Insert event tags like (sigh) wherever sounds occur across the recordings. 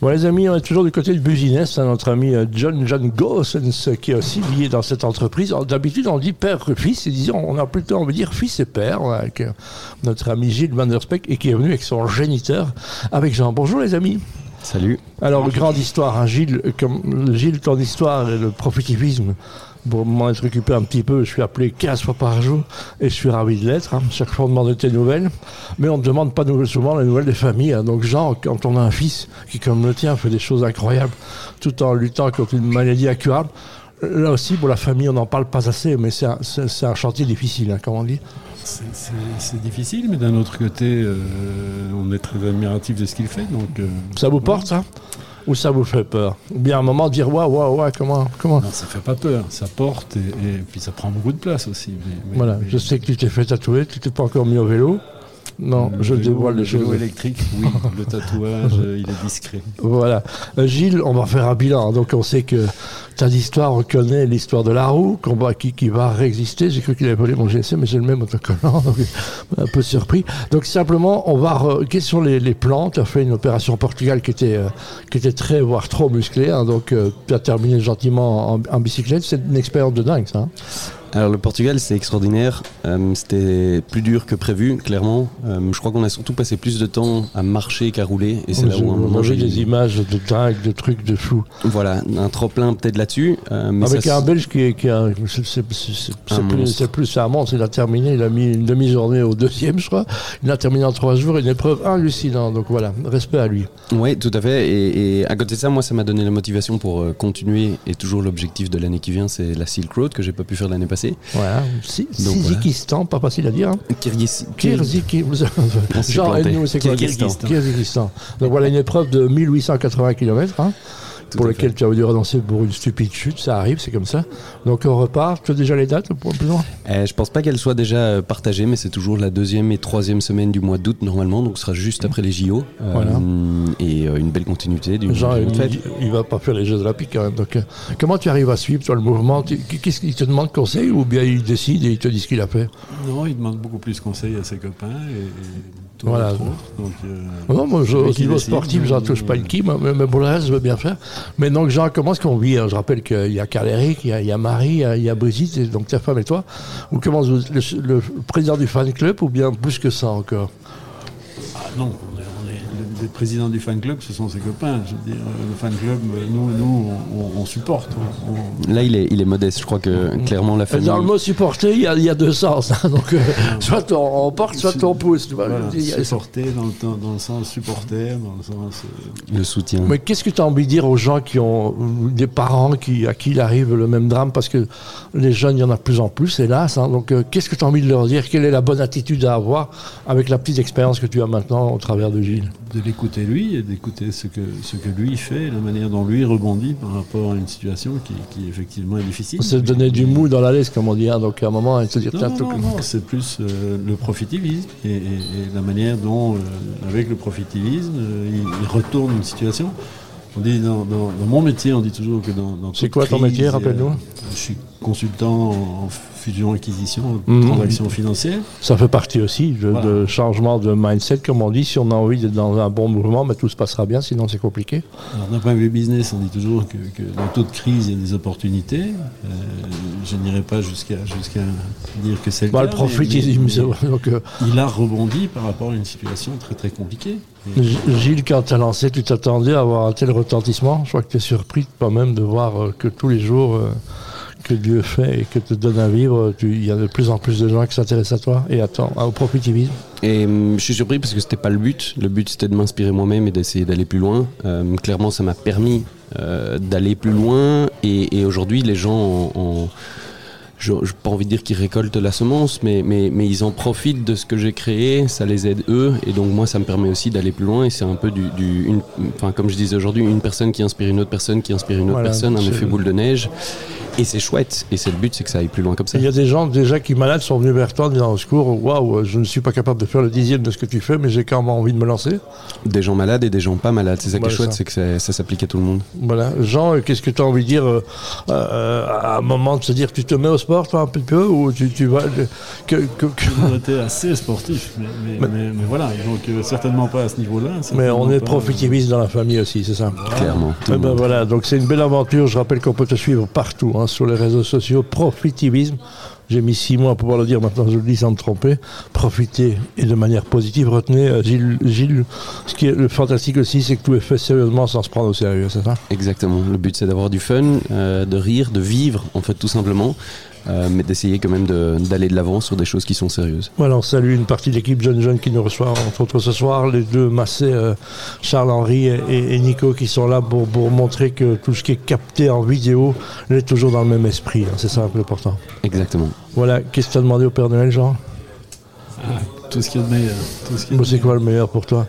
Bon, les amis, on est toujours du côté du business. hein, notre ami euh, John John Gossens qui est aussi lié dans cette entreprise. D'habitude, on dit père-fils. Et disons, on a plutôt envie de dire fils et père hein, avec euh, notre ami Gilles Van der Speck et qui est venu avec son géniteur, avec Jean. Bonjour, les amis. Salut. Alors, grande histoire, hein, Gilles, euh, comme, Gilles, ton histoire et le profitivisme. Pour m'en être occupé un petit peu, je suis appelé 15 fois par jour et je suis ravi de l'être. hein. Chaque fois, on demande tes nouvelles, mais on ne demande pas souvent les nouvelles des familles. hein. Donc, Jean, quand on a un fils qui, comme le tien, fait des choses incroyables tout en luttant contre une maladie incurable, là aussi, pour la famille, on n'en parle pas assez, mais c'est un, chantier difficile, hein, comme on dit. C'est- difficile, mais d'un autre côté, euh, on est très admiratif de ce qu'il fait. Donc, euh, Ça vous porte, ça? Ou ça vous fait peur? Ou bien à un moment dire, waouh, waouh, waouh, comment, comment? Non, ça fait pas peur, ça porte et, et puis ça prend beaucoup de place aussi. mais- mais- Voilà, mais- je sais que tu t'es fait tatouer, tu t'es pas encore mis au vélo. Non, Le je vélo- dévoile les le vélo choses. électrique, oui. (laughs) le tatouage, euh, il est discret. Voilà. Euh, Gilles, on va faire un bilan. Donc on sait que ta histoire, on connaît l'histoire de la roue, qu'on va, qui, qui va réexister. J'ai cru qu'il avait volé mon GSM, mais c'est le même autocollant, (laughs) donc un peu surpris. Donc simplement, on va. re- Quels sont les, les plans? Tu as fait une opération au Portugal qui était, euh, qui était très, voire trop musclée. hein. donc euh, tu as terminé gentiment en, en bicyclette. C'est une expérience de dingue, ça. hein. Alors le Portugal c'est extraordinaire, Euh, c'était plus dur que prévu clairement. Euh, je crois qu'on a surtout passé plus de temps à marcher qu'à rouler et c'est là J'ai où un moment mangé des images de dingue, de trucs, de fou. Voilà, un trop plein peut-être là-dessus. euh, Avec ça, un Belge qui est, qui a- c'est- plus, plus un monstre. Il a terminé, il a mis une demi-journée au deuxième, je crois. Il a terminé en trois jours, une épreuve hallucinante. Donc voilà, respect à lui. Oui, tout à fait. Et, et à côté de ça, moi, ça m'a donné la motivation pour continuer. Et toujours l'objectif de l'année qui vient, c'est la Silk Road que j'ai pas pu faire l'année passée. Voilà. Si, Donc, Sizikistan, pas facile à dire. Hein. Kirghizistan. Kirghizistan. Donc voilà, une épreuve de 1880 km. Hein, pour à laquelle tu as dû renoncer pour une stupide chute, ça arrive, c'est comme ça. Donc on repart. Tu as déjà les dates pour plus loin? Euh, je pense pas qu'elle soit déjà euh, partagée, mais c'est toujours la deuxième et troisième semaine du mois d'août normalement, donc ce sera juste après les JO. Euh, Voilà. Et euh, une belle continuité du Genre, il, il va pas faire les Jeux Olympiques quand même. Donc, euh, comment tu arrives à suivre toi le mouvement? Qu'est-ce qu'il te demande conseil ou bien il décide et il te dit ce qu'il a fait? Non, il demande beaucoup plus conseil à ses copains et, et Voilà. Donc, euh, Non, moi, je, au niveau sportif, j'en touche pas une qui, mais, mais pour le reste, je veux bien faire. Mais donc, Jean, comment est-ce qu'on vit hein? Je rappelle qu'il y a y a, il y a Marie, il y a, Brigitte, donc ta femme et toi. Ou comment vous- le, le président du fan club ou bien plus que ça encore? Non, on est, on est- le, le président du fan club, ce sont ses copains. Je veux dire, euh, le fan club, euh, nous, nous on, supporte. On- on- Là, il est, il est modeste. Je crois que clairement la famille. Dans le mot supporter, il y a, il y a deux sens. hein. donc, euh, soit on, on porte, soit on pousse. tu vois. voilà, a- supporter dans le, dans- dans le sens supporter, dans le sens. euh, Le soutien. Mais qu'est-ce que tu as envie de dire aux gens qui ont des parents qui, à qui il arrive le même drame? Parce que les jeunes, il y en a de plus en plus, hélas. hein. donc, euh, qu'est-ce que tu as envie de leur dire? Quelle est la bonne attitude à avoir avec la petite expérience que tu as maintenant? Au travers de Gilles de l'écouter lui et d'écouter ce que, ce que lui fait, la manière dont lui rebondit par rapport à une situation qui, qui effectivement est difficile. Se donner du mou dans la laisse, comme on dit. hein. donc, à un moment, se dire Non, tiens, non, tout- non, non, c'est plus euh, le profitivisme et, et- et la manière dont, euh, avec le profitivisme, euh, il, il retourne une situation. On dit dans, dans- dans mon métier, on dit toujours que dans, dans C'est quoi ton métier, euh, rappelle-nous Je suis consultant en fusion-acquisition, Mhm. transactions financières. ça fait partie aussi de, Voilà. de changement de mindset, comme on dit. Si on a envie d'être dans un bon mouvement, mais tout se passera bien, sinon c'est compliqué. D'un point de vue business, on dit toujours que, que dans toute crise, il y a des opportunités. Euh, je n'irai pas jusqu'à jusqu'à dire que c'est le Bah, cas. le profitisme, mais- mais- c'est vrai. Donc, euh, il a rebondi par rapport à une situation très très compliquée. Gilles, quand tu as lancé, tu t'attendais à avoir un tel retentissement? Je crois que tu es surpris quand même de voir euh, que tous les jours euh, que Dieu fait et que te donne à vivre, il y a de plus en plus de gens qui s'intéressent à toi et à ton- au profitivisme. Et hum, je suis surpris parce que c'était pas le but. Le but c'était de m'inspirer moi-même et d'essayer d'aller plus loin. Euh, clairement, ça m'a permis euh, d'aller plus loin. Et, et aujourd'hui, les gens ont, ont- je n'ai pas envie de dire qu'ils récoltent la semence, mais, mais, mais ils en profitent de ce que j'ai créé, ça les aide eux, et donc moi ça me permet aussi d'aller plus loin, et c'est un peu du, du une, enfin comme je disais aujourd'hui, une personne qui inspire une autre personne, qui inspire une autre Voilà, personne, un effet boule de neige. Et c'est chouette. Et c'est le but, c'est que ça aille plus loin comme ça. Il y a des gens déjà qui malades sont venus vers toi en disant au secours, waouh, je ne suis pas capable de faire le dixième de ce que tu fais, mais j'ai quand même envie de me lancer. Des gens malades et des gens pas malades. C'est ça qui Voilà, est chouette, c'est que ça, ça s'applique à tout le monde. Voilà. Jean, euh, qu'est-ce que tu as envie de dire euh, euh, à un moment de se dire tu te mets au sport toi un petit peu ou tu, tu vas que, que- que- On était assez sportif, mais, mais, mais- mais voilà, donc euh, certainement pas à ce niveau-là. mais on est profitiviste dans la famille aussi, c'est ça. Clairement. tout Eh ben voilà, donc c'est une belle aventure. Je rappelle qu'on peut te suivre partout hein, sur les réseaux sociaux. Profitivisme. J'ai mis six mois pour pouvoir le dire, maintenant je le dis sans me tromper. Profitez et de manière positive. Retenez, euh, Gilles, Gilles, ce qui est le fantastique aussi, c'est que tout est fait sérieusement sans se prendre au sérieux, c'est ça? Exactement. Le but, c'est d'avoir du fun, euh, de rire, de vivre, en fait, tout simplement. Euh, mais d'essayer quand même de- d'aller de l'avant sur des choses qui sont sérieuses. Voilà, on salue une partie de l'équipe John John qui nous reçoit, entre autres ce soir, les deux Massé, euh, Charles-Henri et, et Nico qui sont là pour, pour montrer que tout ce qui est capté en vidéo est toujours dans le même esprit. hein. c'est ça un peu important. Exactement. Voilà, qu'est-ce que tu as demandé au Père Noël, Jean? Tout ce qu'il y a de meilleur. Ce C'est quoi le meilleur pour toi?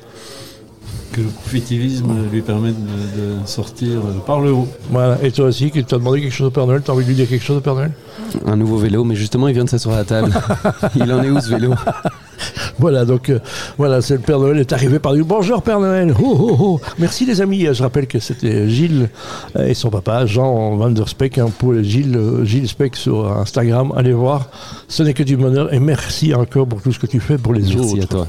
Que le profitivisme lui permette de, de sortir par le haut. Voilà, et toi aussi, tu as demandé quelque chose au Père Noël, tu as envie de lui dire quelque chose au Père Noël? Un nouveau vélo, mais justement, il vient de s'asseoir à la table. (laughs) il en est où ce vélo? Voilà, donc euh, voilà, c'est le Père Noël est arrivé par du bonjour Père Noël. Oh, oh, oh. Merci les amis. Je rappelle que c'était Gilles euh, et son papa, Jean Van der Speck, hein, pour Gilles, euh, Gilles Speck sur Instagram. Allez voir, ce n'est que du bonheur et merci encore pour tout ce que tu fais pour les Merci autres. à toi.